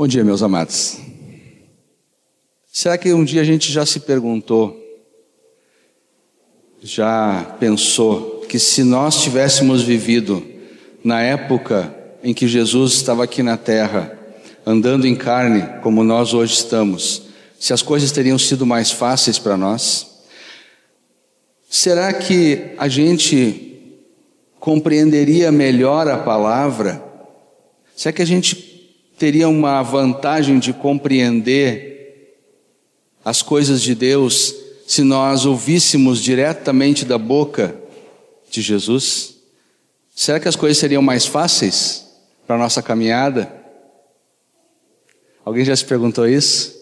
Bom dia, meus amados. Será que um dia a gente já se perguntou, já pensou que se nós tivéssemos vivido na época em que Jesus estava aqui na terra, andando em carne como nós hoje estamos, se as coisas teriam sido mais fáceis para nós? Será que a gente compreenderia melhor a palavra? Será que a gente teria uma vantagem de compreender as coisas de Deus se nós ouvíssemos diretamente da boca de Jesus? Será que as coisas seriam mais fáceis para a nossa caminhada? Alguém já se perguntou isso?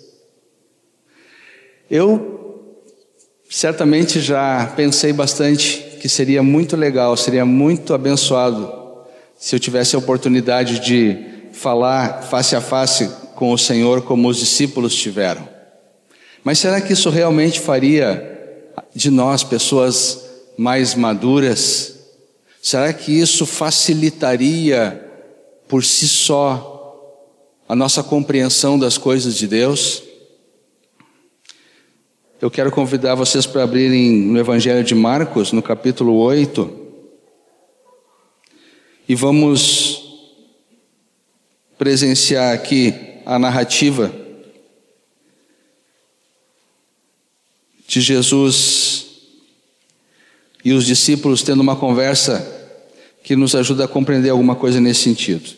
Eu certamente já pensei bastante que seria muito legal, seria muito abençoado se eu tivesse a oportunidade de falar face a face com o Senhor como os discípulos tiveram. Mas será que isso realmente faria de nós pessoas mais maduras? Será que isso facilitaria por si só a nossa compreensão das coisas de Deus? Eu quero convidar vocês para abrirem no Evangelho de Marcos, no capítulo 8, e vamos presenciar aqui a narrativa de Jesus e os discípulos tendo uma conversa que nos ajuda a compreender alguma coisa nesse sentido.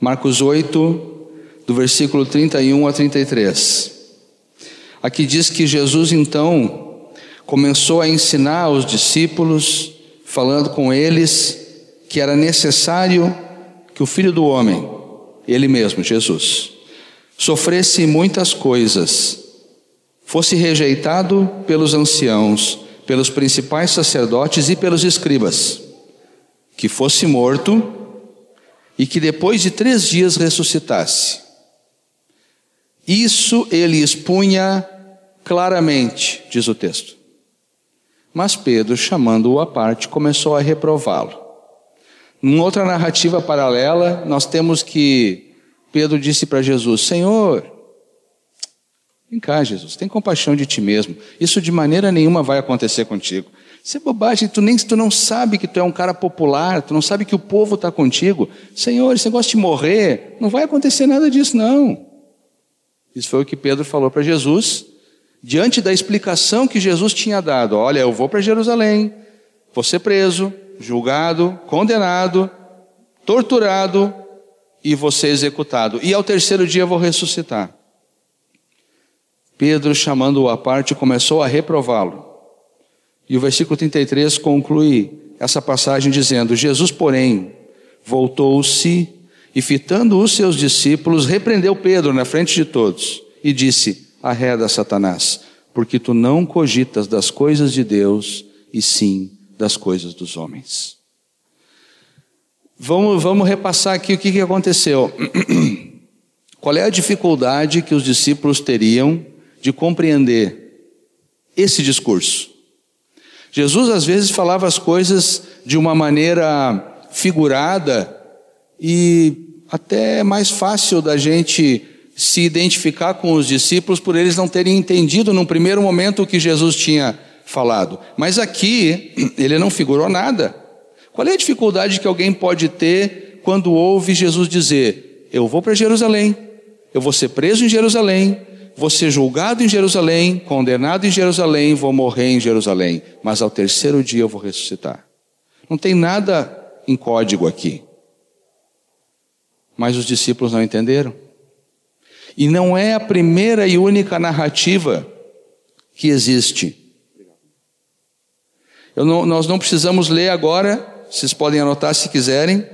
Marcos 8, do versículo 31 a 33. Aqui diz que Jesus então começou a ensinar os discípulos, falando com eles que era necessário que o Filho do Homem, ele mesmo, Jesus, sofresse muitas coisas, fosse rejeitado pelos anciãos, pelos principais sacerdotes e pelos escribas, que fosse morto e que depois de três dias ressuscitasse. Isso ele expunha claramente, diz o texto. Mas Pedro, chamando-o à parte, começou a reprová-lo. Numa outra narrativa paralela, nós temos que Pedro disse para Jesus: Senhor, vem cá, Jesus, tem compaixão de ti mesmo. Isso de maneira nenhuma vai acontecer contigo. Isso é bobagem, tu nem tu não sabe que tu é um cara popular, tu não sabe que o povo está contigo. Senhor, esse negócio de morrer, não vai acontecer nada disso, não. Isso foi o que Pedro falou para Jesus, diante da explicação que Jesus tinha dado: Olha, eu vou para Jerusalém, vou ser preso, julgado, condenado, torturado e ser executado. E ao terceiro dia vou ressuscitar. Pedro, chamando-o à parte, começou a reprová-lo. E o versículo 33 conclui essa passagem dizendo: Jesus, porém, voltou-se e fitando os seus discípulos, repreendeu Pedro na frente de todos e disse: Arreda, Satanás, porque tu não cogitas das coisas de Deus, e sim das coisas dos homens. Vamos, vamos repassar aqui o que, que aconteceu. Qual é a dificuldade que os discípulos teriam de compreender esse discurso? Jesus às vezes falava as coisas de uma maneira figurada, e até é mais fácil da gente se identificar com os discípulos por eles não terem entendido num primeiro momento o que Jesus tinha falado. Mas aqui ele não figurou nada. Qual é a dificuldade que alguém pode ter quando ouve Jesus dizer: Eu vou para Jerusalém, eu vou ser preso em Jerusalém, vou ser julgado em Jerusalém, condenado em Jerusalém, vou morrer em Jerusalém, mas ao terceiro dia eu vou ressuscitar. Não tem nada em código aqui. Mas os discípulos não entenderam. E não é a primeira e única narrativa que existe. Não, nós não precisamos ler agora, vocês podem anotar se quiserem,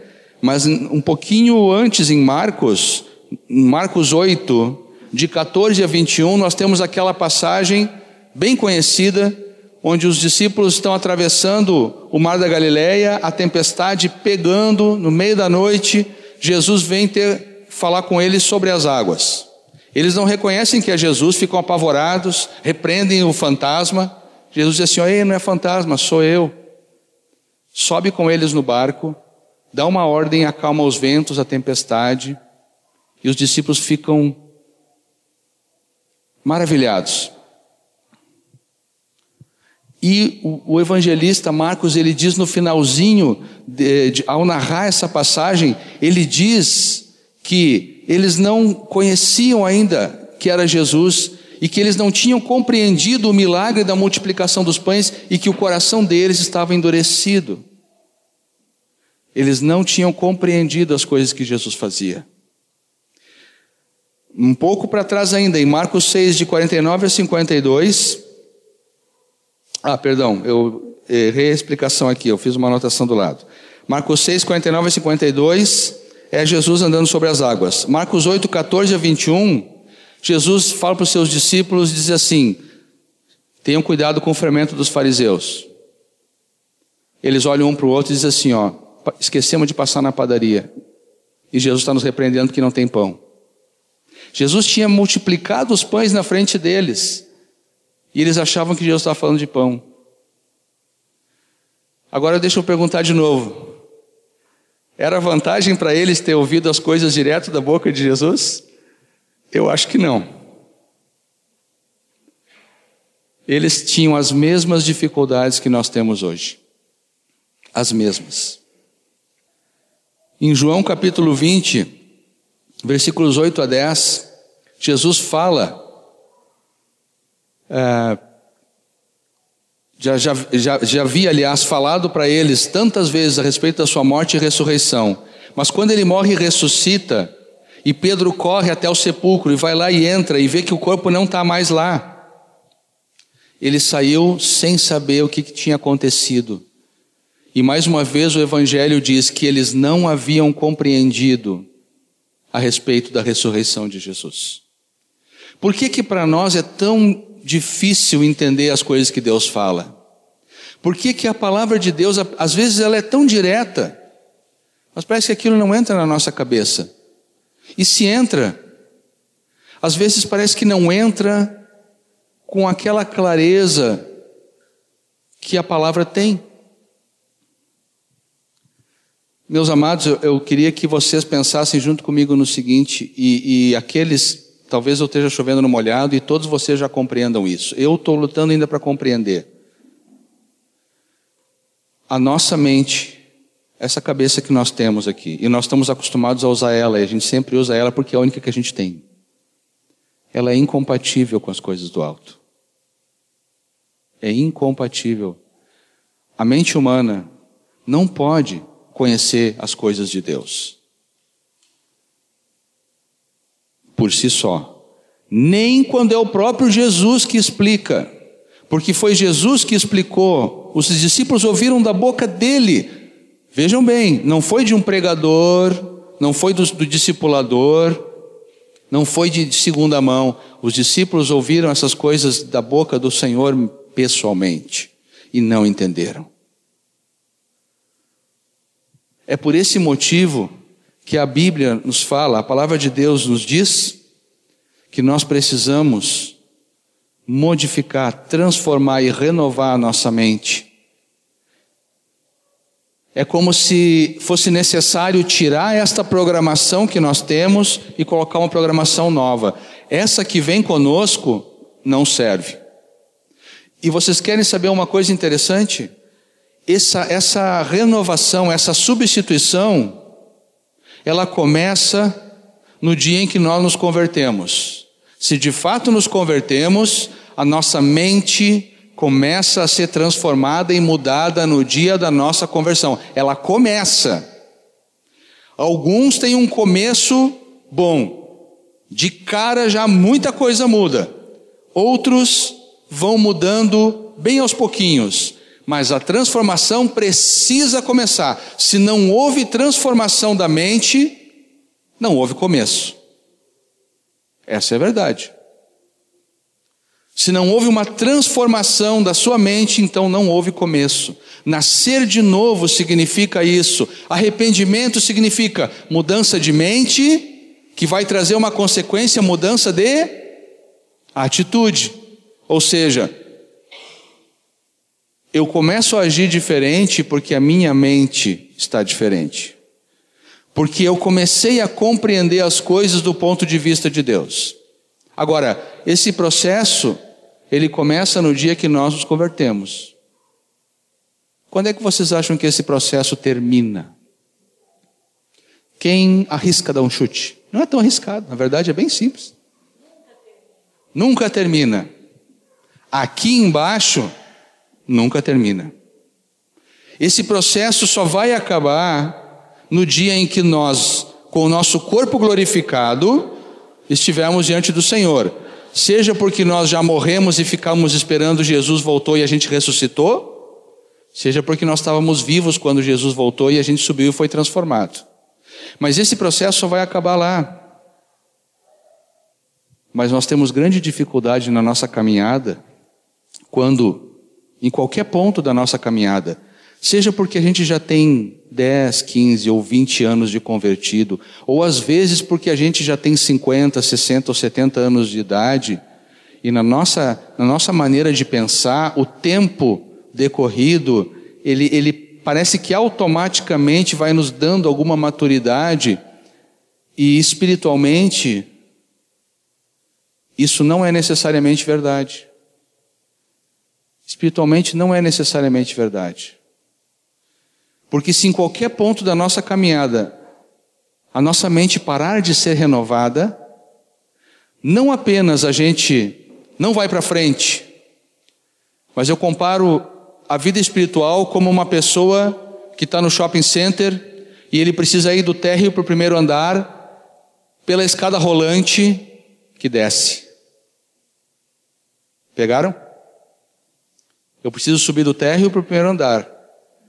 mas um pouquinho antes em Marcos, Marcos 8, de 14 a 21, nós temos aquela passagem bem conhecida, onde os discípulos estão atravessando o mar da Galileia, a tempestade pegando no meio da noite, Jesus vem ter falar com eles sobre as águas. Eles não reconhecem que é Jesus, ficam apavorados, repreendem o fantasma. Jesus diz assim: Ei, não é fantasma, sou eu. Sobe com eles no barco, dá uma ordem, acalma os ventos, a tempestade, E os discípulos ficam maravilhados. E o, o, evangelista Marcos, ele diz no finalzinho, de, de, ao narrar essa passagem, ele diz que eles não conheciam ainda que era Jesus e que eles não tinham compreendido o milagre da multiplicação dos pães e que o coração deles estava endurecido. Eles não tinham compreendido as coisas que Jesus fazia. Um pouco para trás ainda, em Marcos 6, de 49 a 52. Ah, perdão, eu errei a explicação aqui, eu fiz uma anotação do lado. Marcos 6, 49 a 52 é Jesus andando sobre as águas. Marcos 8, 14 a 21 Jesus fala para os seus discípulos e diz assim: tenham cuidado com o fermento dos fariseus. Eles olham um para o outro e dizem assim: ó, esquecemos de passar na padaria. E Jesus está nos repreendendo que não tem pão. Jesus tinha multiplicado os pães na frente deles. E eles achavam que Jesus estava falando de pão. Agora deixa eu perguntar de novo. Era vantagem para eles ter ouvido as coisas direto da boca de Jesus? Eu acho que não. Eles tinham as mesmas dificuldades que nós temos hoje. As mesmas. Em João capítulo 20, versículos 8 a 10, Jesus fala. É, já, já, já, já havia, aliás, falado para eles tantas vezes a respeito da sua morte e ressurreição. Mas quando ele morre e ressuscita, e Pedro corre até o sepulcro e vai lá e entra e vê que o corpo não está mais lá. Ele saiu sem saber o que, que tinha acontecido. E mais uma vez o Evangelho diz que eles não haviam compreendido a respeito da ressurreição de Jesus. Por que que para nós é tão difícil entender as coisas que Deus fala? Por que que a palavra de Deus, às vezes ela é tão direta, mas parece que aquilo não entra na nossa cabeça. E se entra, às vezes parece que não entra com aquela clareza que a palavra tem. Meus amados, eu, queria que vocês pensassem junto comigo no seguinte, e, e aqueles, talvez eu esteja chovendo no molhado e todos vocês já compreendam isso. Eu estou lutando ainda para compreender. A nossa mente essa cabeça que nós temos aqui. E nós estamos acostumados a usar ela, e a gente sempre usa ela porque é a única que a gente tem. Ela é incompatível com as coisas do alto. É incompatível. A mente humana não pode conhecer as coisas de Deus. Por si só. Nem quando é o próprio Jesus que explica. Porque foi Jesus que explicou. Os discípulos ouviram da boca dele Vejam bem, não foi de um pregador, não foi do, do discipulador, não foi de segunda mão. Os discípulos ouviram essas coisas da boca do Senhor pessoalmente e não entenderam. É por esse motivo que a Bíblia nos fala, a palavra de Deus nos diz que nós precisamos modificar, transformar e renovar a nossa mente é como se fosse necessário tirar esta programação que nós temos e colocar uma programação nova. Essa que vem conosco não serve. E vocês querem saber uma coisa interessante? Essa, essa renovação, essa substituição, ela começa no dia em que nós nos convertemos. Se de fato nos convertemos, a nossa mente começa a ser transformada e mudada no dia da nossa conversão. Ela começa. Alguns têm um começo bom. De cara já muita coisa muda. Outros vão mudando bem aos pouquinhos. Mas a transformação precisa começar. Se não houve transformação da mente, não houve começo. Essa é a verdade. Se não houve uma transformação da sua mente, então não houve começo. Nascer de novo significa isso. Arrependimento significa mudança de mente, que vai trazer uma consequência, mudança de atitude. Ou seja, eu começo a agir diferente porque a minha mente está diferente. porque eu comecei a compreender as coisas do ponto de vista de Deus. Agora, esse processo, ele começa no dia que nós nos convertemos. Quando é que vocês acham que esse processo termina? Quem arrisca dar um chute? Não é tão arriscado, na verdade é bem simples. Nunca termina. Aqui embaixo, nunca termina. Esse processo só vai acabar no dia em que nós, com o nosso corpo glorificado, estivermos diante do Senhor. Seja porque nós já morremos e ficamos esperando Jesus voltou e a gente ressuscitou, seja porque nós estávamos vivos quando Jesus voltou e a gente subiu e foi transformado. Mas esse processo só vai acabar lá. Mas nós temos grande dificuldade na nossa caminhada quando, em qualquer ponto da nossa caminhada, seja porque a gente já tem 10, 15 ou 20 anos de convertido, ou às vezes porque a gente já tem 50, 60 ou 70 anos de idade, e na nossa, na nossa maneira de pensar, o tempo decorrido, ele, ele parece que automaticamente vai nos dando alguma maturidade, e espiritualmente, isso não é necessariamente verdade. Espiritualmente não é necessariamente verdade. Porque se em qualquer ponto da nossa caminhada a nossa mente parar de ser renovada, não apenas a gente não vai para frente, mas eu comparo a vida espiritual como uma pessoa que está no shopping center e ele precisa ir do térreo para o primeiro andar pela escada rolante que desce. Pegaram? Eu preciso subir do térreo para o primeiro andar.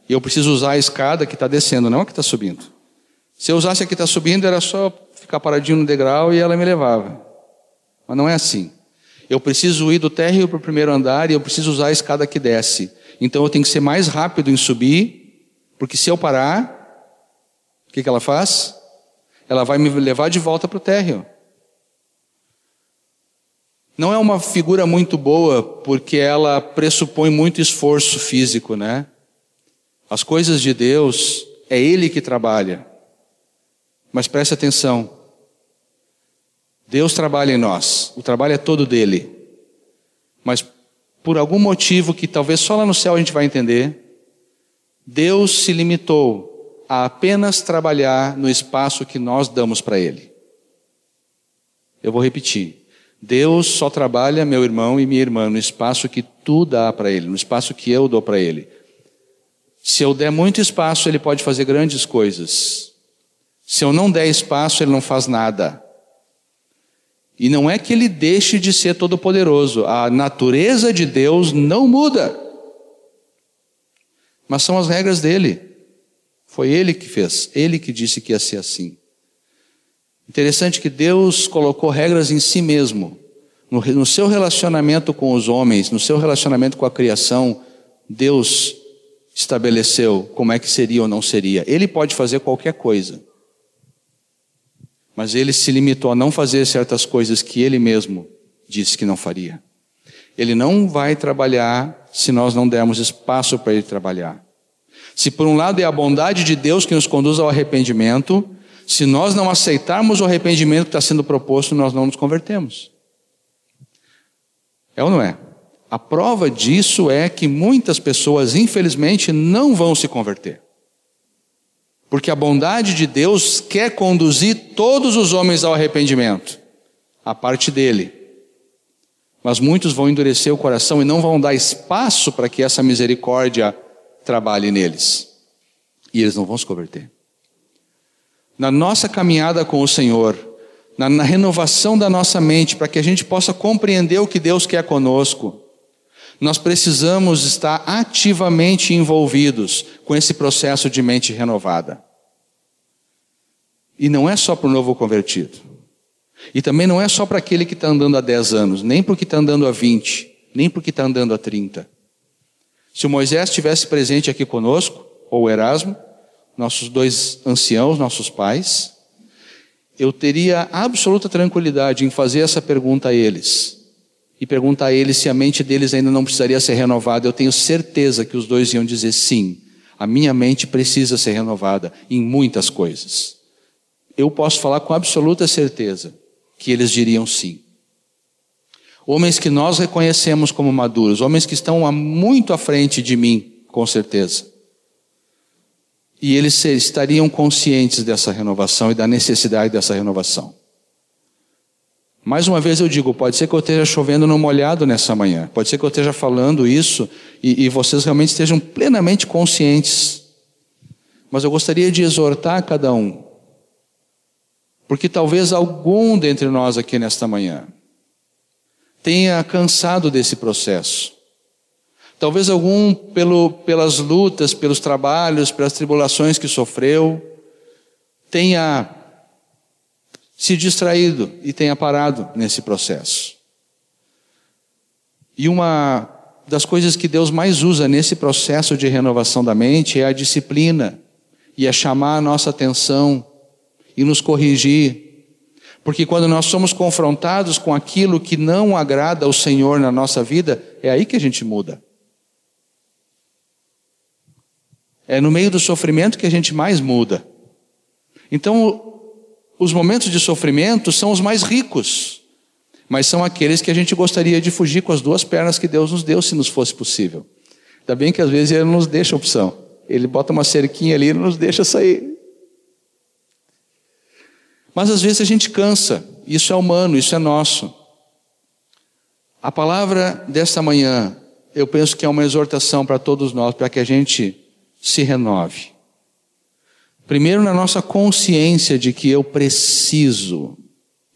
E eu preciso usar a escada que está descendo, não a que está subindo. Se eu usasse a que está subindo, era só ficar paradinho no degrau e ela me levava. Mas não é assim. Eu preciso ir do térreo para o primeiro andar e eu preciso usar a escada que desce. Então eu tenho que ser mais rápido em subir, porque se eu parar, o que, que ela faz? Ela vai me levar de volta para o térreo. Não é uma figura muito boa, porque ela pressupõe muito esforço físico, né? As coisas de Deus, é Ele que trabalha. Mas preste atenção. Deus trabalha em nós. O trabalho é todo dele. Mas por algum motivo que talvez só lá no céu a gente vai entender, Deus se limitou a apenas trabalhar no espaço que nós damos para Ele. Eu vou repetir. Deus só trabalha, meu irmão e minha irmã, no espaço que tu dá para Ele, no espaço que eu dou para Ele. Se eu der muito espaço, ele pode fazer grandes coisas. Se eu não der espaço, ele não faz nada. E não é que ele deixe de ser todo-poderoso, a natureza de Deus não muda. Mas são as regras dele. Foi ele que fez, ele que disse que ia ser assim. Interessante que Deus colocou regras em si mesmo. No, no seu relacionamento com os homens, no seu relacionamento com a criação, Deus estabeleceu como é que seria ou não seria. Ele pode fazer qualquer coisa. Mas ele se limitou a não fazer certas coisas que ele mesmo disse que não faria. Ele não vai trabalhar se nós não dermos espaço para ele trabalhar. Se por um lado é a bondade de Deus que nos conduz ao arrependimento, se nós não aceitarmos o arrependimento que está sendo proposto, nós não nos convertemos. É ou não é? A prova disso é que muitas pessoas, infelizmente, não vão se converter. Porque a bondade de Deus quer conduzir todos os homens ao arrependimento, a parte dele. Mas muitos vão endurecer o coração e não vão dar espaço para que essa misericórdia trabalhe neles. E eles não vão se converter. Na nossa caminhada com o Senhor, na, na renovação da nossa mente, para que a gente possa compreender o que Deus quer conosco, nós precisamos estar ativamente envolvidos com esse processo de mente renovada. E não é só para o novo convertido. E também não é só para aquele que está andando há 10 anos, nem porque está andando há 20, nem porque está andando há 30. Se o Moisés estivesse presente aqui conosco, ou o Erasmo, nossos dois anciãos, nossos pais, eu teria absoluta tranquilidade em fazer essa pergunta a eles e perguntar a eles se a mente deles ainda não precisaria ser renovada, eu tenho certeza que os dois iam dizer sim. A minha mente precisa ser renovada em muitas coisas. eu posso falar com absoluta certeza que eles diriam sim. Homens que nós reconhecemos como maduros, homens que estão muito à frente de mim, com certeza. E eles estariam conscientes dessa renovação e da necessidade dessa renovação. Mais uma vez eu digo, pode ser que eu esteja chovendo no molhado nessa manhã, pode ser que eu esteja falando isso e, e vocês realmente estejam plenamente conscientes. Mas eu gostaria de exortar cada um, porque talvez algum dentre nós aqui nesta manhã tenha cansado desse processo. Talvez algum pelo, pelas lutas, pelos trabalhos, pelas tribulações que sofreu, tenha se distraído e tenha parado nesse processo. E uma das coisas que Deus mais usa nesse processo de renovação da mente é a disciplina e é chamar a nossa atenção e nos corrigir porque quando nós somos confrontados com aquilo que não agrada ao Senhor na nossa vida, é aí que a gente muda. É no meio do sofrimento que a gente mais muda. Então, os momentos de sofrimento são os mais ricos, mas são aqueles que a gente gostaria de fugir com as duas pernas que Deus nos deu, se nos fosse possível. Ainda bem que às vezes Ele nos deixa opção. Ele bota uma cerquinha ali e nos deixa sair. Mas às vezes a gente cansa, isso é humano, isso é nosso. A palavra desta manhã, eu penso que é uma exortação para todos nós, para que a gente se renove. Primeiro, na nossa consciência de que eu preciso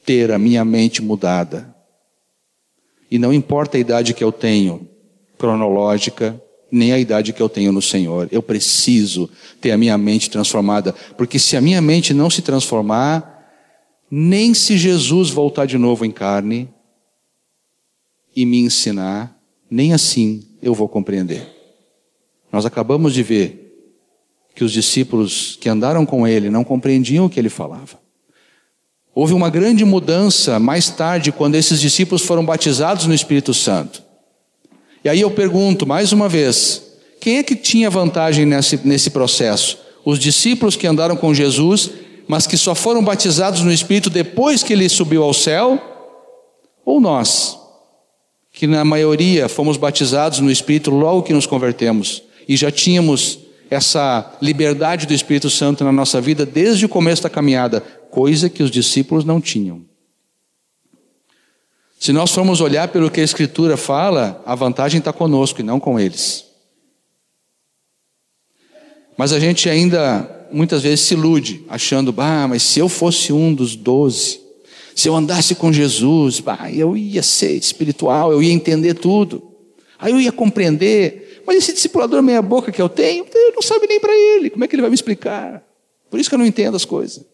ter a minha mente mudada. E não importa a idade que eu tenho, cronológica, nem a idade que eu tenho no Senhor. Eu preciso ter a minha mente transformada, porque se a minha mente não se transformar, nem se Jesus voltar de novo em carne e me ensinar, nem assim eu vou compreender. Nós acabamos de ver que os discípulos que andaram com ele não compreendiam o que ele falava. Houve uma grande mudança mais tarde, quando esses discípulos foram batizados no Espírito Santo. E aí eu pergunto mais uma vez: quem é que tinha vantagem nesse, nesse processo? Os discípulos que andaram com Jesus mas que só foram batizados no Espírito depois que ele subiu ao céu, ou nós, que na maioria fomos batizados no Espírito logo que nos convertemos e já tínhamos essa liberdade do Espírito Santo na nossa vida desde o começo da caminhada, coisa que os discípulos não tinham. Se nós formos olhar pelo que a Escritura fala, a vantagem está conosco e não com eles. Mas a gente ainda muitas vezes se ilude, achando, ah, mas se eu fosse um dos doze, se eu andasse com Jesus, bah, eu ia ser espiritual, eu ia entender tudo, aí eu ia compreender. Mas esse discipulador meia boca que eu tenho, eu não sabe nem para ele, como é que ele vai me explicar? Por isso que eu não entendo as coisas.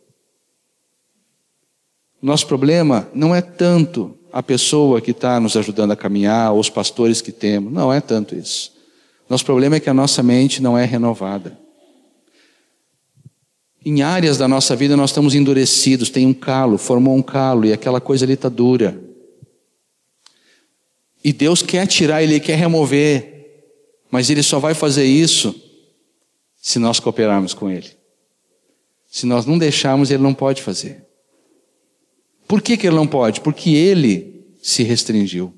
Nosso problema não é tanto a pessoa que está nos ajudando a caminhar, ou os pastores que temos, não é tanto isso. Nosso problema é que a nossa mente não é renovada. Em áreas da nossa vida nós estamos endurecidos, tem um calo, formou um calo e aquela coisa ali está dura. E Deus quer tirar, Ele quer remover, mas Ele só vai fazer isso se nós cooperarmos com Ele. Se nós não deixarmos, Ele não pode fazer. Por que, que Ele não pode? Porque Ele se restringiu.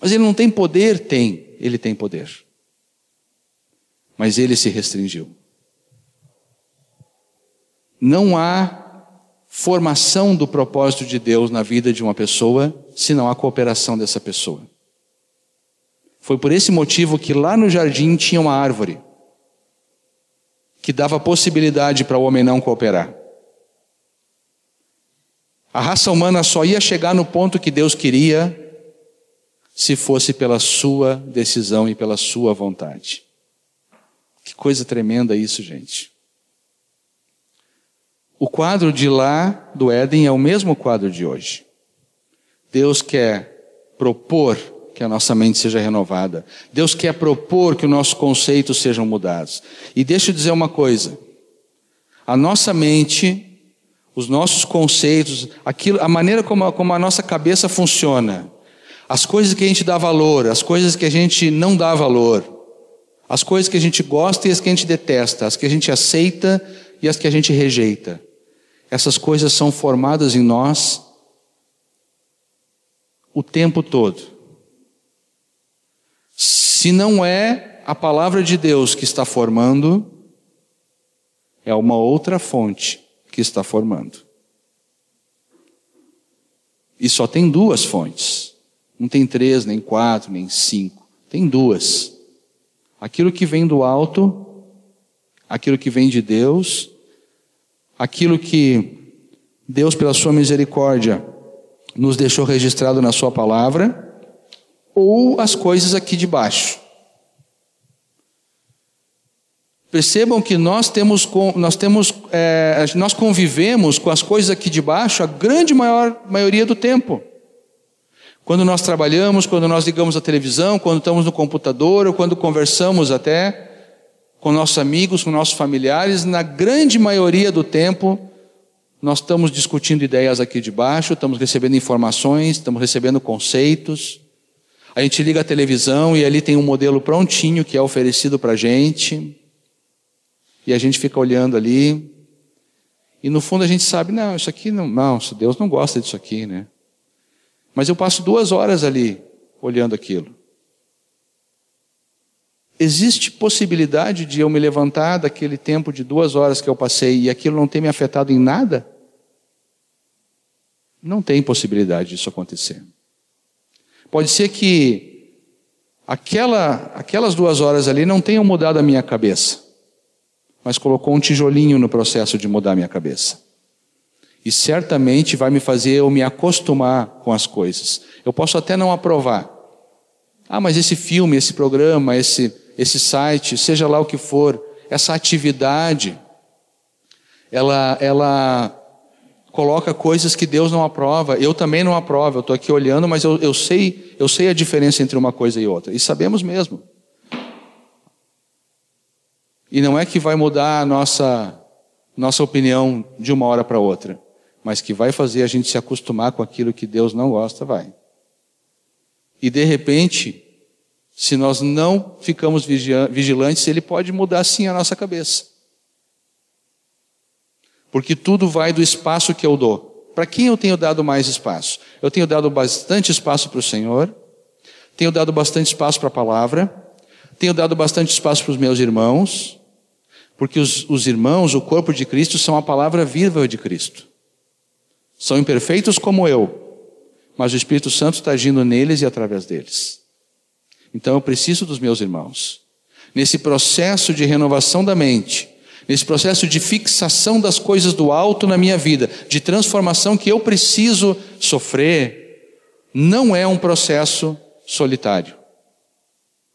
Mas Ele não tem poder? Tem, Ele tem poder. Mas Ele se restringiu. Não há formação do propósito de Deus na vida de uma pessoa se não há cooperação dessa pessoa. Foi por esse motivo que lá no jardim tinha uma árvore que dava possibilidade para o homem não cooperar. A raça humana só ia chegar no ponto que Deus queria se fosse pela sua decisão e pela sua vontade. Que coisa tremenda isso, gente. O quadro de lá do Éden é o mesmo quadro de hoje. Deus quer propor que a nossa mente seja renovada. Deus quer propor que os nossos conceitos sejam mudados. E deixa eu dizer uma coisa: a nossa mente, os nossos conceitos, aquilo, a maneira como a, como a nossa cabeça funciona, as coisas que a gente dá valor, as coisas que a gente não dá valor, as coisas que a gente gosta e as que a gente detesta, as que a gente aceita e as que a gente rejeita essas coisas são formadas em nós o tempo todo. Se não é a palavra de Deus que está formando, é uma outra fonte que está formando. E só tem duas fontes. Não tem três, nem quatro, nem cinco. Tem duas. Aquilo que vem do alto, aquilo que vem de Deus, aquilo que Deus, pela sua misericórdia, nos deixou registrado na Sua palavra, ou as coisas aqui de baixo. Percebam que nós temos, nós temos, é, nós convivemos com as coisas aqui de baixo a grande maior maioria do tempo. Quando nós trabalhamos, quando nós ligamos a televisão, quando estamos no computador, ou quando conversamos até com nossos amigos, com nossos familiares, na grande maioria do tempo, nós estamos discutindo ideias aqui de baixo, estamos recebendo informações, estamos recebendo conceitos. A gente liga a televisão e ali tem um modelo prontinho que é oferecido para a gente. E a gente fica olhando ali. E no fundo a gente sabe, não, isso aqui não, não, Deus não gosta disso aqui, né? Mas eu passo duas horas ali olhando aquilo. Existe possibilidade de eu me levantar daquele tempo de duas horas que eu passei e aquilo não ter me afetado em nada? Não tem possibilidade disso acontecer. Pode ser que aquela, aquelas duas horas ali não tenham mudado a minha cabeça, mas colocou um tijolinho no processo de mudar a minha cabeça. E certamente vai me fazer eu me acostumar com as coisas. Eu posso até não aprovar. Ah, mas esse filme, esse programa, esse, esse site, seja lá o que for, essa atividade, ela, ela coloca coisas que Deus não aprova. Eu também não aprovo. Eu estou aqui olhando, mas eu, eu, sei, eu sei a diferença entre uma coisa e outra. E sabemos mesmo. E não é que vai mudar a nossa, nossa opinião de uma hora para outra mas que vai fazer a gente se acostumar com aquilo que Deus não gosta, vai. E de repente, se nós não ficamos vigilantes, ele pode mudar sim a nossa cabeça. Porque tudo vai do espaço que eu dou. Para quem eu tenho dado mais espaço? Eu tenho dado bastante espaço para o Senhor, tenho dado bastante espaço para a palavra, tenho dado bastante espaço para os meus irmãos, porque os, os irmãos, o corpo de Cristo, são a palavra viva de Cristo. São imperfeitos como eu, mas o Espírito Santo está agindo neles e através deles. Então eu preciso dos meus irmãos. Nesse processo de renovação da mente, nesse processo de fixação das coisas do alto na minha vida, de transformação que eu preciso sofrer, não é um processo solitário.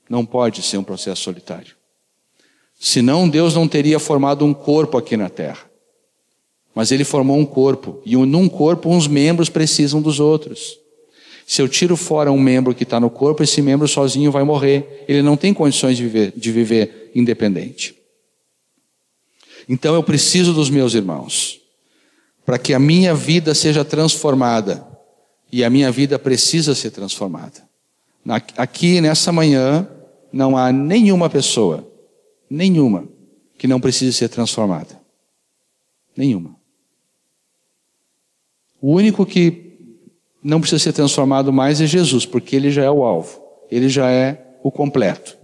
Não pode ser um processo solitário. Senão Deus não teria formado um corpo aqui na terra. Mas ele formou um corpo, e num corpo uns membros precisam dos outros. Se eu tiro fora um membro que está no corpo, esse membro sozinho vai morrer. Ele não tem condições de viver, de viver independente. Então eu preciso dos meus irmãos, para que a minha vida seja transformada. E a minha vida precisa ser transformada. Aqui nessa manhã, não há nenhuma pessoa, nenhuma, que não precise ser transformada. Nenhuma. O único que não precisa ser transformado mais é Jesus, porque ele já é o alvo, ele já é o completo.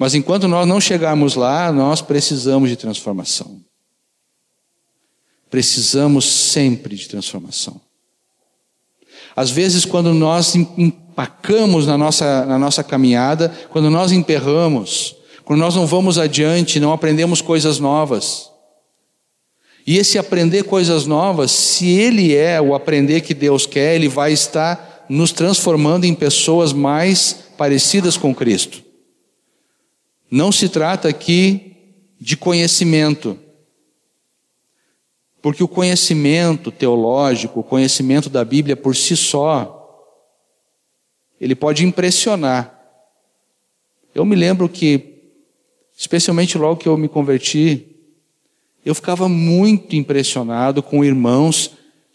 Mas enquanto nós não chegarmos lá, nós precisamos de transformação. Precisamos sempre de transformação. Às vezes, quando nós empacamos na nossa, na nossa caminhada, quando nós emperramos, quando nós não vamos adiante, não aprendemos coisas novas, e esse aprender coisas novas, se ele é o aprender que Deus quer, ele vai estar nos transformando em pessoas mais parecidas com Cristo. Não se trata aqui de conhecimento, porque o conhecimento teológico, o conhecimento da Bíblia por si só, ele pode impressionar. Eu me lembro que, especialmente logo que eu me converti, eu ficava muito impressionado com irmãos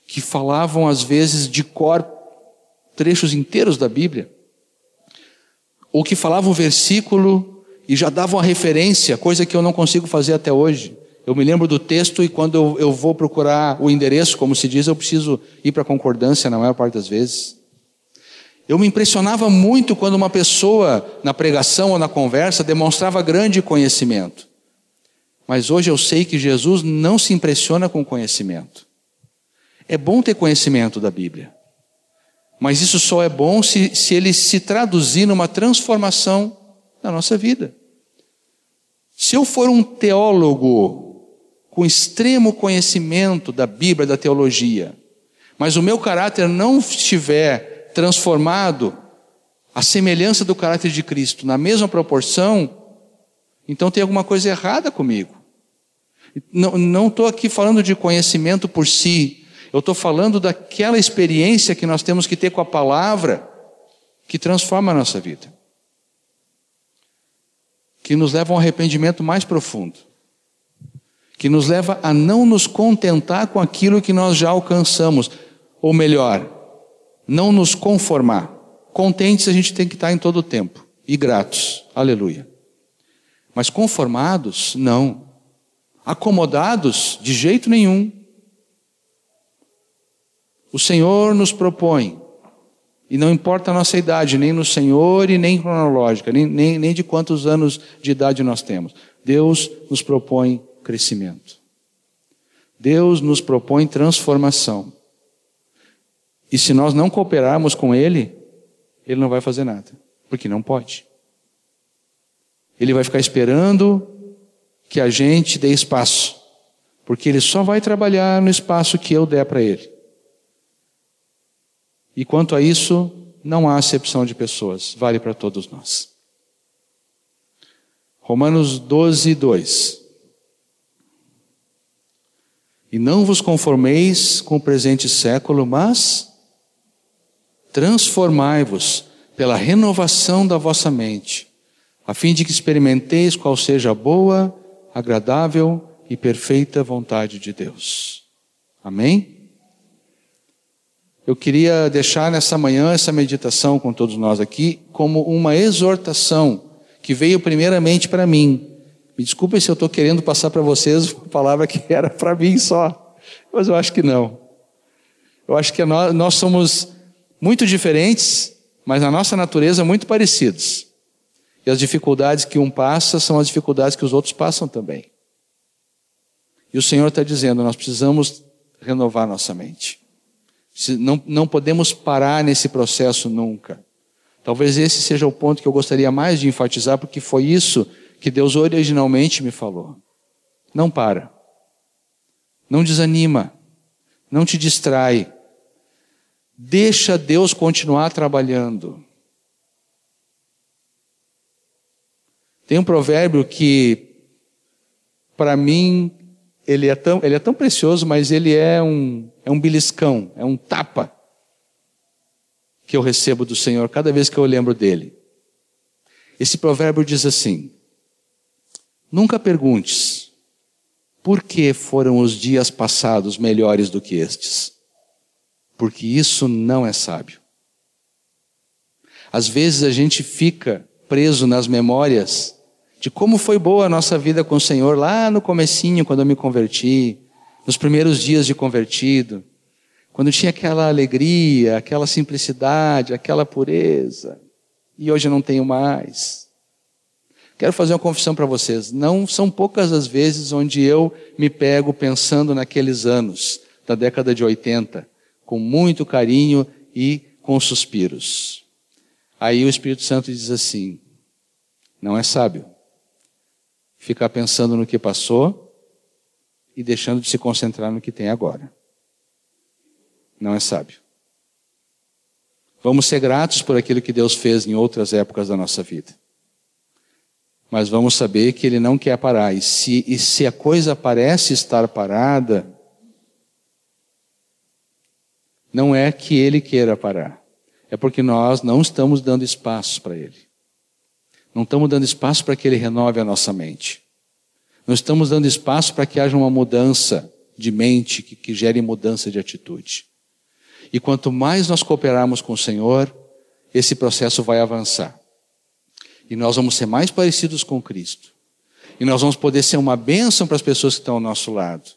que falavam às vezes de cor trechos inteiros da Bíblia, ou que falavam versículo e já davam a referência, coisa que eu não consigo fazer até hoje. eu me lembro do texto e quando eu, eu vou procurar o endereço, como se diz, eu preciso ir para a concordância na maior parte das vezes. Eu me impressionava muito quando uma pessoa, na pregação ou na conversa, demonstrava grande conhecimento. Mas hoje eu sei que Jesus não se impressiona com conhecimento. É bom ter conhecimento da Bíblia. Mas isso só é bom se, se ele se traduzir numa transformação na nossa vida. Se eu for um teólogo com extremo conhecimento da Bíblia, da teologia, mas o meu caráter não estiver transformado à semelhança do caráter de Cristo, na mesma proporção, então tem alguma coisa errada comigo. Não estou aqui falando de conhecimento por si, eu estou falando daquela experiência que nós temos que ter com a palavra que transforma a nossa vida, que nos leva a um arrependimento mais profundo, que nos leva a não nos contentar com aquilo que nós já alcançamos, ou melhor, não nos conformar. Contentes a gente tem que estar em todo o tempo e gratos, aleluia. Mas conformados, não. Acomodados, de jeito nenhum. O Senhor nos propõe, e não importa a nossa idade, nem no Senhor e nem cronológica, nem, nem, nem de quantos anos de idade nós temos. Deus nos propõe crescimento. Deus nos propõe transformação. E se nós não cooperarmos com Ele, Ele não vai fazer nada, porque não pode. Ele vai ficar esperando que a gente dê espaço, porque Ele só vai trabalhar no espaço que eu der para Ele. E quanto a isso, não há acepção de pessoas, vale para todos nós. Romanos 12, 2. E não vos conformeis com o presente século, mas transformai-vos pela renovação da vossa mente, a fim de que experimenteis qual seja a boa, agradável e perfeita vontade de Deus. Amém? Eu queria deixar nessa manhã essa meditação com todos nós aqui como uma exortação que veio primeiramente para mim. Me desculpem se eu estou querendo passar para vocês uma palavra que era para mim só, mas eu acho que não. Eu acho que nós, nós somos muito diferentes, mas na nossa natureza muito parecidos. E as dificuldades que um passa são as dificuldades que os outros passam também. E o Senhor está dizendo: nós precisamos renovar nossa mente. Não, não podemos parar nesse processo nunca. Talvez esse seja o ponto que eu gostaria mais de enfatizar, porque foi isso que Deus originalmente me falou. Não para. Não desanima. Não te distrai. Deixa Deus continuar trabalhando. Tem um provérbio que, para mim, ele é tão, ele é tão precioso, mas ele é um, é um beliscão, é um tapa que eu recebo do Senhor cada vez que eu lembro dele. Esse provérbio diz assim: Nunca perguntes por que foram os dias passados melhores do que estes, porque isso não é sábio. Às vezes a gente fica preso nas memórias de como foi boa a nossa vida com o Senhor lá no comecinho, quando eu me converti, nos primeiros dias de convertido, quando tinha aquela alegria, aquela simplicidade, aquela pureza, e hoje eu não tenho mais. Quero fazer uma confissão para vocês. Não são poucas as vezes onde eu me pego pensando naqueles anos da década de 80, com muito carinho e com suspiros. Aí o Espírito Santo diz assim: não é sábio ficar pensando no que passou e deixando de se concentrar no que tem agora. Não é sábio. Vamos ser gratos por aquilo que Deus fez em outras épocas da nossa vida. Mas vamos saber que Ele não quer parar. E se, e se a coisa parece estar parada, não é que Ele queira parar. É porque nós não estamos dando espaço para Ele. Não estamos dando espaço para que Ele renove a nossa mente. Não estamos dando espaço para que haja uma mudança de mente que, que gere mudança de atitude. E quanto mais nós cooperarmos com o Senhor, esse processo vai avançar. E nós vamos ser mais parecidos com Cristo. e nós vamos poder ser uma bênção para as pessoas que estão ao nosso lado.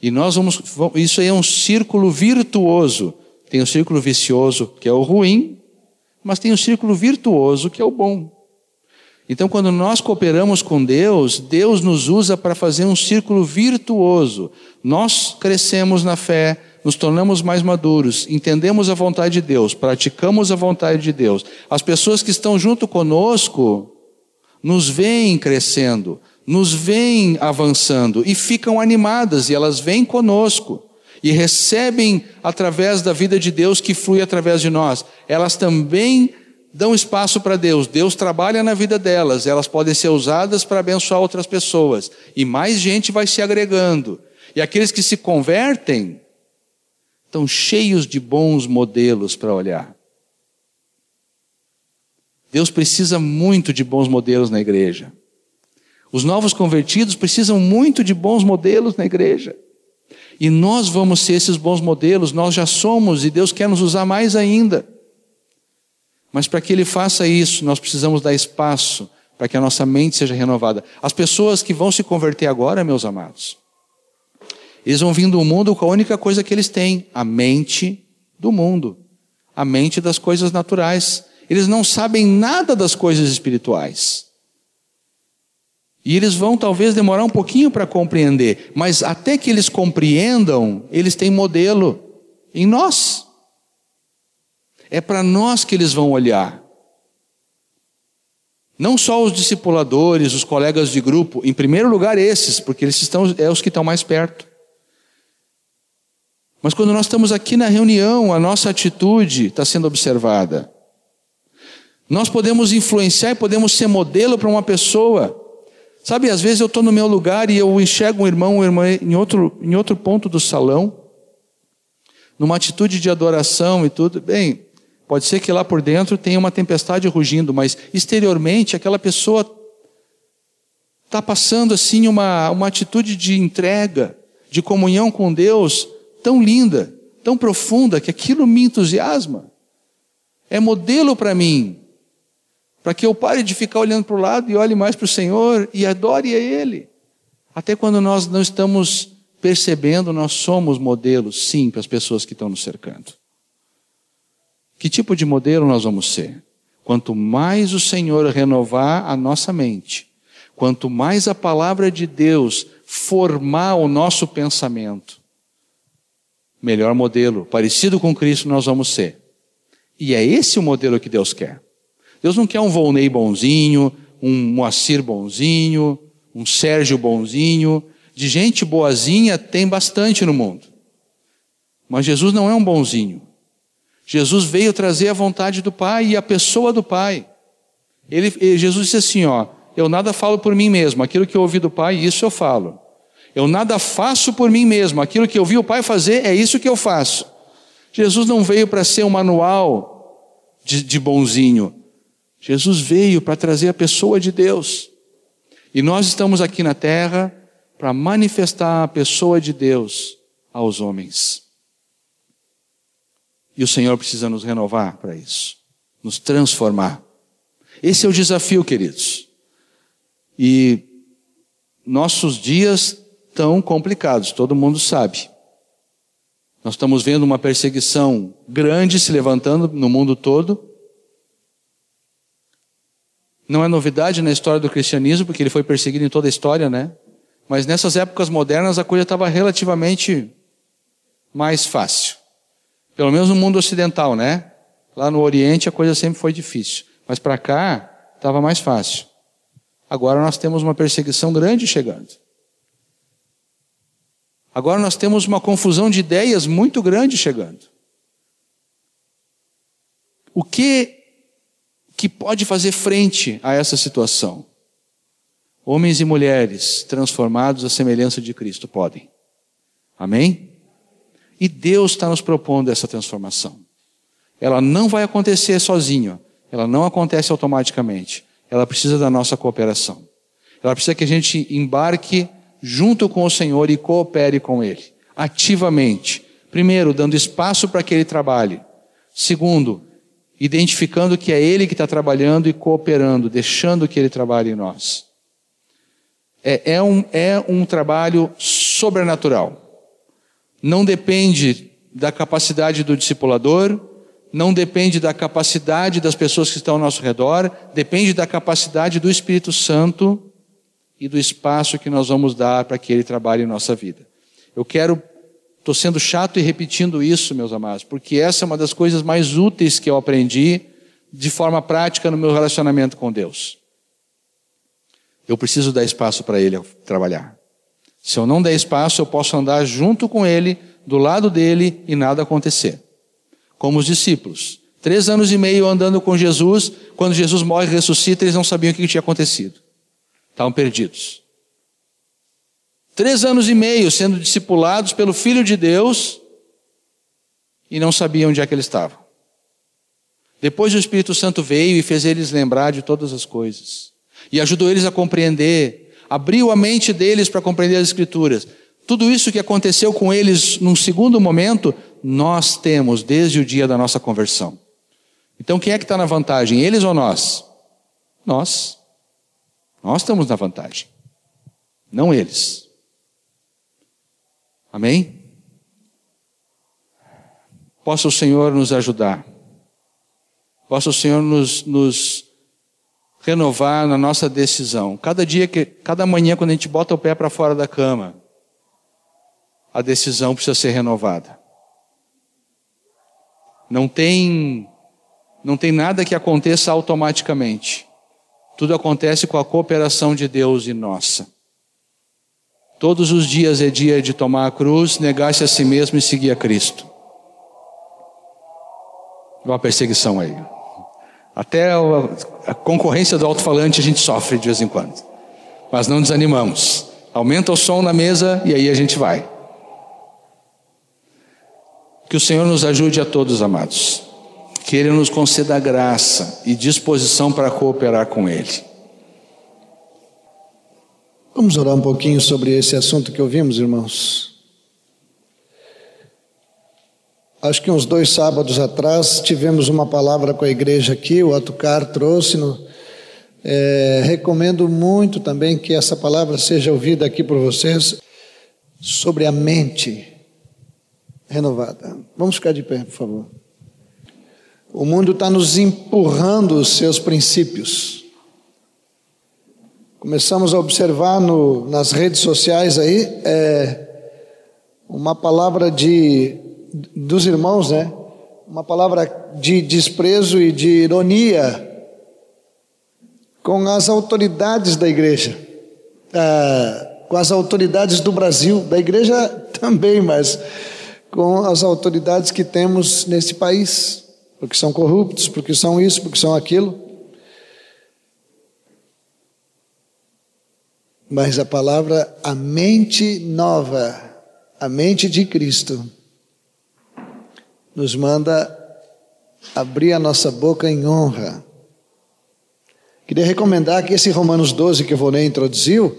E nós vamos, isso aí é um círculo virtuoso. Tem o círculo vicioso, que é o ruim, mas tem o círculo virtuoso, que é o bom. Então, quando nós cooperamos com Deus, Deus nos usa para fazer um círculo virtuoso. Nós crescemos na fé, nos tornamos mais maduros, entendemos a vontade de Deus, praticamos a vontade de Deus. As pessoas que estão junto conosco nos veem crescendo, nos veem avançando e ficam animadas e elas vêm conosco e recebem através da vida de Deus que flui através de nós. Elas também dão espaço para Deus. Deus trabalha na vida delas, elas podem ser usadas para abençoar outras pessoas. E mais gente vai se agregando. E aqueles que se convertem estão cheios de bons modelos para olhar. Deus precisa muito de bons modelos na igreja. Os novos convertidos precisam muito de bons modelos na igreja. E nós vamos ser esses bons modelos, nós já somos e Deus quer nos usar mais ainda. Mas para que Ele faça isso, nós precisamos dar espaço para que a nossa mente seja renovada. As pessoas que vão se converter agora, meus amados, eles vão vir do mundo com a única coisa que eles têm: a mente do mundo, a mente das coisas naturais. Eles não sabem nada das coisas espirituais. E eles vão talvez demorar um pouquinho para compreender, mas até que eles compreendam, eles têm modelo em nós. É para nós que eles vão olhar. Não só os discipuladores, os colegas de grupo, em primeiro lugar esses, porque eles estão é os que estão mais perto. Mas quando nós estamos aqui na reunião, a nossa atitude está sendo observada. Nós podemos influenciar e podemos ser modelo para uma pessoa. Sabe, às vezes eu estou no meu lugar e eu enxergo um irmão, uma irmã em outro, em outro ponto do salão, numa atitude de adoração e tudo. Bem, Pode ser que lá por dentro tenha uma tempestade rugindo, mas exteriormente aquela pessoa está passando assim uma, uma atitude de entrega, de comunhão com Deus tão linda, tão profunda, que aquilo me entusiasma. É modelo para mim, para que eu pare de ficar olhando para o lado e olhe mais para o Senhor e adore a Ele. Até quando nós não estamos percebendo, nós somos modelos, sim, para as pessoas que estão nos cercando. Que tipo de modelo nós vamos ser? Quanto mais o Senhor renovar a nossa mente, quanto mais a palavra de Deus formar o nosso pensamento, melhor modelo, parecido com Cristo, nós vamos ser. E é esse o modelo que Deus quer. Deus não quer um Volney bonzinho, um Moacir bonzinho, um Sérgio bonzinho. De gente boazinha tem bastante no mundo. Mas Jesus não é um bonzinho. Jesus veio trazer a vontade do Pai e a pessoa do Pai. Ele, Jesus disse assim: ó, eu nada falo por mim mesmo, aquilo que eu ouvi do Pai, isso eu falo. Eu nada faço por mim mesmo, aquilo que eu vi o Pai fazer, é isso que eu faço. Jesus não veio para ser um manual de, de bonzinho. Jesus veio para trazer a pessoa de Deus. E nós estamos aqui na terra para manifestar a pessoa de Deus aos homens. E o Senhor precisa nos renovar para isso, nos transformar. Esse é o desafio, queridos. E nossos dias tão complicados, todo mundo sabe. Nós estamos vendo uma perseguição grande se levantando no mundo todo. Não é novidade na história do cristianismo, porque ele foi perseguido em toda a história, né? Mas nessas épocas modernas a coisa estava relativamente mais fácil. Pelo menos no mundo ocidental, né? Lá no Oriente a coisa sempre foi difícil. Mas para cá estava mais fácil. Agora nós temos uma perseguição grande chegando. Agora nós temos uma confusão de ideias muito grande chegando. O que que pode fazer frente a essa situação? Homens e mulheres transformados à semelhança de Cristo podem. Amém? E Deus está nos propondo essa transformação. Ela não vai acontecer sozinho, ela não acontece automaticamente. Ela precisa da nossa cooperação. Ela precisa que a gente embarque junto com o Senhor e coopere com Ele, ativamente. Primeiro, dando espaço para que Ele trabalhe. Segundo, identificando que é Ele que está trabalhando e cooperando, deixando que Ele trabalhe em nós. É, é, um, é um trabalho sobrenatural. Não depende da capacidade do discipulador, não depende da capacidade das pessoas que estão ao nosso redor, depende da capacidade do Espírito Santo e do espaço que nós vamos dar para que ele trabalhe em nossa vida. Eu quero, estou sendo chato e repetindo isso, meus amados, porque essa é uma das coisas mais úteis que eu aprendi de forma prática no meu relacionamento com Deus. Eu preciso dar espaço para ele trabalhar. Se eu não der espaço, eu posso andar junto com ele, do lado dele e nada acontecer como os discípulos. Três anos e meio andando com Jesus, quando Jesus morre e ressuscita, eles não sabiam o que tinha acontecido. Estavam perdidos. Três anos e meio sendo discipulados pelo Filho de Deus e não sabiam onde é que eles estavam. Depois o Espírito Santo veio e fez eles lembrar de todas as coisas. E ajudou eles a compreender, abriu a mente deles para compreender as Escrituras. Tudo isso que aconteceu com eles num segundo momento, nós temos desde o dia da nossa conversão. Então quem é que está na vantagem? Eles ou nós? Nós. Nós estamos na vantagem. Não eles. Amém? Possa o Senhor nos ajudar. Possa o Senhor nos, nos renovar na nossa decisão. Cada dia que, cada manhã, quando a gente bota o pé para fora da cama, a decisão precisa ser renovada. Não tem não tem nada que aconteça automaticamente. Tudo acontece com a cooperação de Deus e nossa. Todos os dias é dia de tomar a cruz, negar-se a si mesmo e seguir a Cristo. Uma perseguição aí. Até a concorrência do alto-falante a gente sofre de vez em quando. Mas não desanimamos. Aumenta o som na mesa e aí a gente vai. Que o Senhor nos ajude a todos, amados. Que Ele nos conceda graça e disposição para cooperar com Ele. Vamos orar um pouquinho sobre esse assunto que ouvimos, irmãos. Acho que uns dois sábados atrás tivemos uma palavra com a igreja aqui, o Atucar trouxe. No, é, recomendo muito também que essa palavra seja ouvida aqui por vocês sobre a mente renovada. Vamos ficar de pé, por favor. O mundo está nos empurrando os seus princípios. Começamos a observar no, nas redes sociais aí é, uma palavra de dos irmãos, né? Uma palavra de desprezo e de ironia com as autoridades da igreja, ah, com as autoridades do Brasil, da igreja também, mas com as autoridades que temos nesse país, porque são corruptos, porque são isso, porque são aquilo. Mas a palavra a mente nova, a mente de Cristo, nos manda abrir a nossa boca em honra. Queria recomendar que esse Romanos 12 que o Vonei introduziu,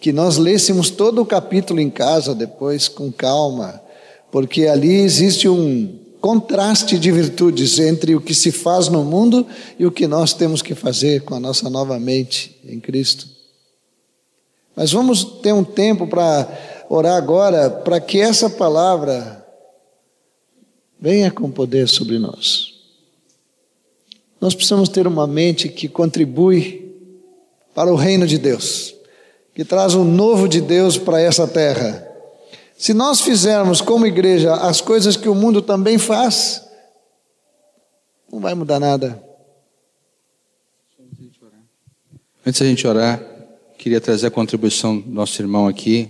que nós lêssemos todo o capítulo em casa depois com calma porque ali existe um contraste de virtudes entre o que se faz no mundo e o que nós temos que fazer com a nossa nova mente em Cristo. Mas vamos ter um tempo para orar agora, para que essa palavra venha com poder sobre nós. Nós precisamos ter uma mente que contribui para o reino de Deus, que traz o novo de Deus para essa terra se nós fizermos como igreja as coisas que o mundo também faz, não vai mudar nada. Antes da gente orar, queria trazer a contribuição do nosso irmão aqui,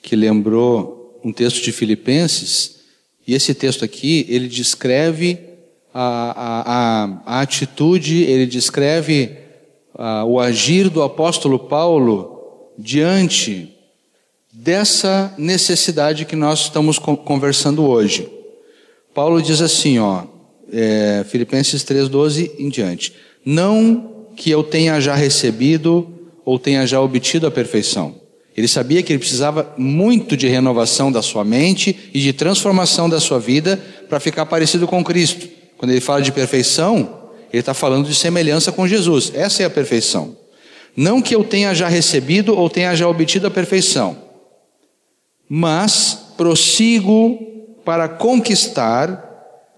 que lembrou um texto de Filipenses, e esse texto aqui, ele descreve a, a, a, a atitude, ele descreve a, o agir do apóstolo Paulo diante dessa necessidade que nós estamos conversando hoje. Paulo diz assim, ó, é, Filipenses 3,12 em diante: Não que eu tenha já recebido ou tenha já obtido a perfeição. Ele sabia que ele precisava muito de renovação da sua mente e de transformação da sua vida para ficar parecido com Cristo. Quando ele fala de perfeição, ele está falando de semelhança com Jesus. Essa é a perfeição. Não que eu tenha já recebido ou tenha já obtido a perfeição, mas prossigo para conquistar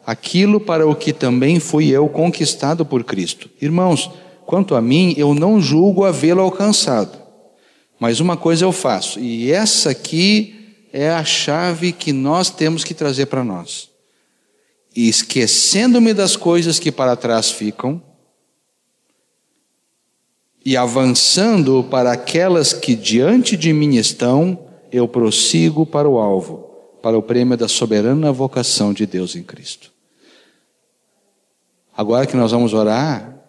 aquilo para o que também fui eu conquistado por Cristo. Irmãos, quanto a mim, eu não julgo havê-lo alcançado, mas uma coisa eu faço, e essa aqui é a chave que nós temos que trazer para nós. Esquecendo-me das coisas que para trás ficam, e avançando para aquelas que diante de mim estão, eu prossigo para o alvo, para o prêmio da soberana vocação de Deus em Cristo. Agora que nós vamos orar,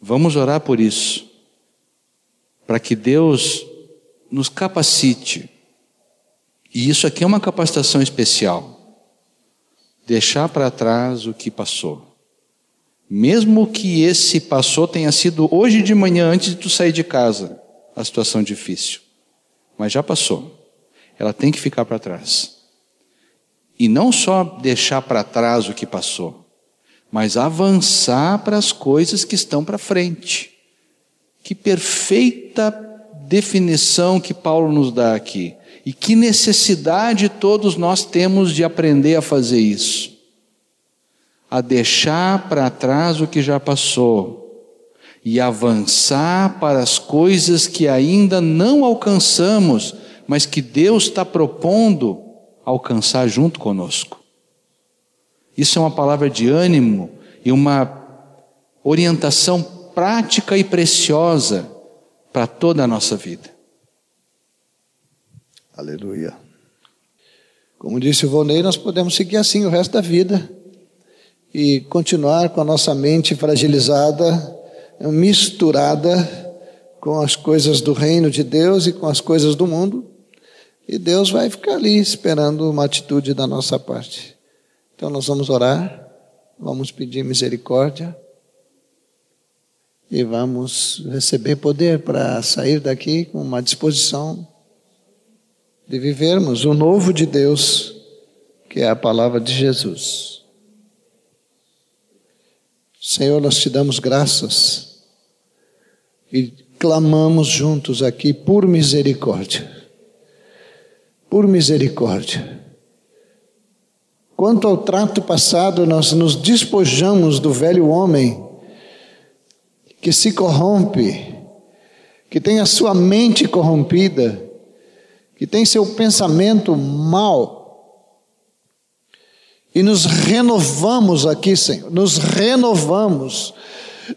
vamos orar por isso, para que Deus nos capacite. E isso aqui é uma capacitação especial. Deixar para trás o que passou. Mesmo que esse passou tenha sido hoje de manhã, antes de tu sair de casa, a situação difícil. Mas já passou. Ela tem que ficar para trás. E não só deixar para trás o que passou, mas avançar para as coisas que estão para frente. Que perfeita definição que Paulo nos dá aqui. E que necessidade todos nós temos de aprender a fazer isso a deixar para trás o que já passou e avançar para as coisas que ainda não alcançamos, mas que Deus está propondo alcançar junto conosco. Isso é uma palavra de ânimo e uma orientação prática e preciosa para toda a nossa vida. Aleluia. Como disse o Volney, nós podemos seguir assim o resto da vida e continuar com a nossa mente fragilizada, misturada com as coisas do reino de Deus e com as coisas do mundo, e Deus vai ficar ali esperando uma atitude da nossa parte. Então nós vamos orar, vamos pedir misericórdia e vamos receber poder para sair daqui com uma disposição de vivermos o novo de Deus, que é a palavra de Jesus. Senhor, nós te damos graças e clamamos juntos aqui por misericórdia. Por misericórdia. Quanto ao trato passado, nós nos despojamos do velho homem que se corrompe, que tem a sua mente corrompida, que tem seu pensamento mau. E nos renovamos aqui, Senhor, nos renovamos,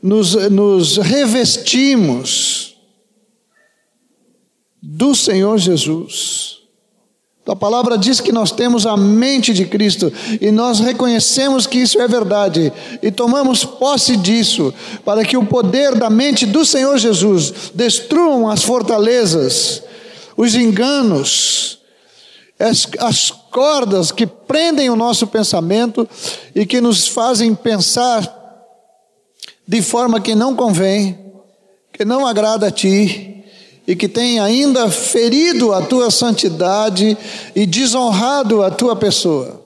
nos, nos revestimos do Senhor Jesus. A palavra diz que nós temos a mente de Cristo e nós reconhecemos que isso é verdade e tomamos posse disso para que o poder da mente do Senhor Jesus destruam as fortalezas, os enganos, as, as cordas que prendem o nosso pensamento e que nos fazem pensar de forma que não convém, que não agrada a Ti e que tem ainda ferido a Tua santidade e desonrado a Tua pessoa.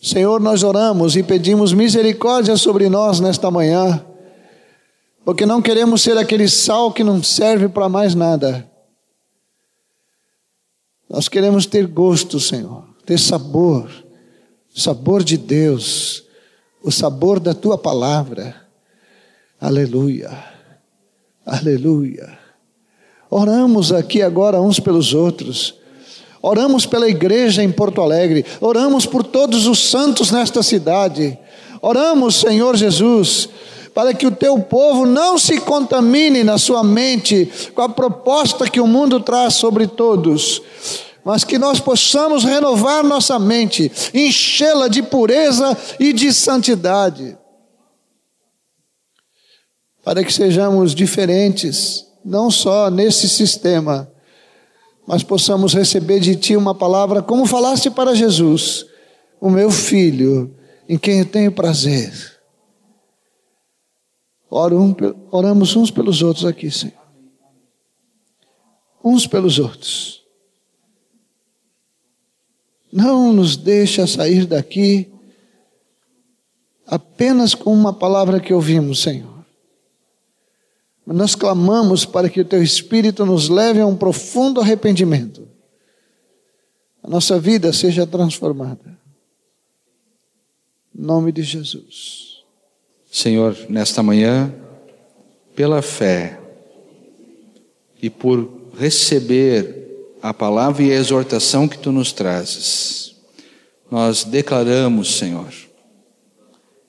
Senhor, nós oramos e pedimos misericórdia sobre nós nesta manhã, porque não queremos ser aquele sal que não serve para mais nada nós queremos ter gosto, Senhor, ter sabor, sabor de Deus, o sabor da tua palavra. Aleluia, aleluia. Oramos aqui agora uns pelos outros. Oramos pela igreja em Porto Alegre, oramos por todos os santos nesta cidade. Oramos, Senhor Jesus, para que o teu povo não se contamine na sua mente com a proposta que o mundo traz sobre todos, mas que nós possamos renovar nossa mente, enchê-la de pureza e de santidade, para que sejamos diferentes, não só nesse sistema, mas possamos receber de Ti uma palavra, como falaste para Jesus, o meu filho, em quem eu tenho prazer. Oramos uns pelos outros aqui, Senhor. Uns pelos outros. Não nos deixa sair daqui apenas com uma palavra que ouvimos, Senhor. Nós clamamos para que o teu Espírito nos leve a um profundo arrependimento. A nossa vida seja transformada. Em nome de Jesus. Senhor, nesta manhã, pela fé e por receber a palavra e a exortação que tu nos trazes, nós declaramos, Senhor,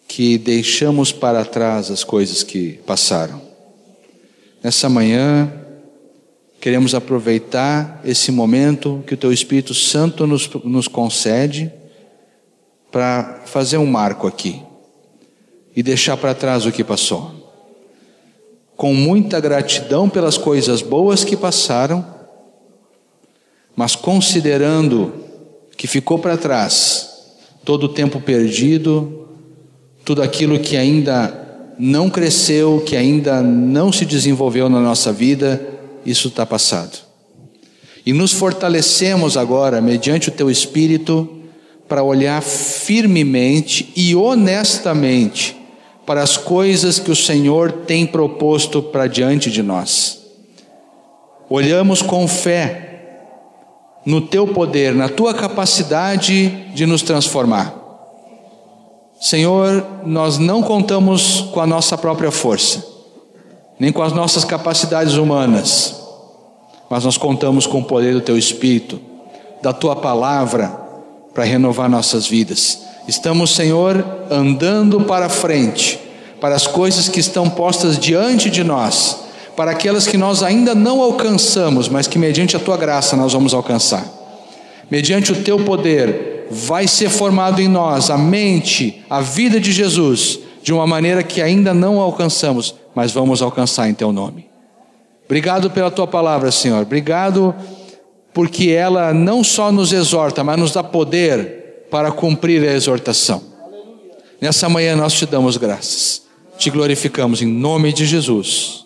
que deixamos para trás as coisas que passaram. Nessa manhã, queremos aproveitar esse momento que o Teu Espírito Santo nos, nos concede para fazer um marco aqui e deixar para trás o que passou. Com muita gratidão pelas coisas boas que passaram, mas considerando que ficou para trás todo o tempo perdido, tudo aquilo que ainda não cresceu, que ainda não se desenvolveu na nossa vida, isso está passado. E nos fortalecemos agora, mediante o Teu Espírito, para olhar firmemente e honestamente para as coisas que o Senhor tem proposto para diante de nós. Olhamos com fé no teu poder, na tua capacidade de nos transformar. Senhor, nós não contamos com a nossa própria força, nem com as nossas capacidades humanas, mas nós contamos com o poder do teu Espírito, da tua palavra, para renovar nossas vidas. Estamos, Senhor, andando para frente, para as coisas que estão postas diante de nós, para aquelas que nós ainda não alcançamos, mas que mediante a tua graça nós vamos alcançar. Mediante o teu poder, vai ser formado em nós a mente, a vida de Jesus, de uma maneira que ainda não alcançamos, mas vamos alcançar em teu nome. Obrigado pela tua palavra, Senhor. Obrigado porque ela não só nos exorta, mas nos dá poder para cumprir a exortação. Nessa manhã nós te damos graças. Te glorificamos em nome de Jesus.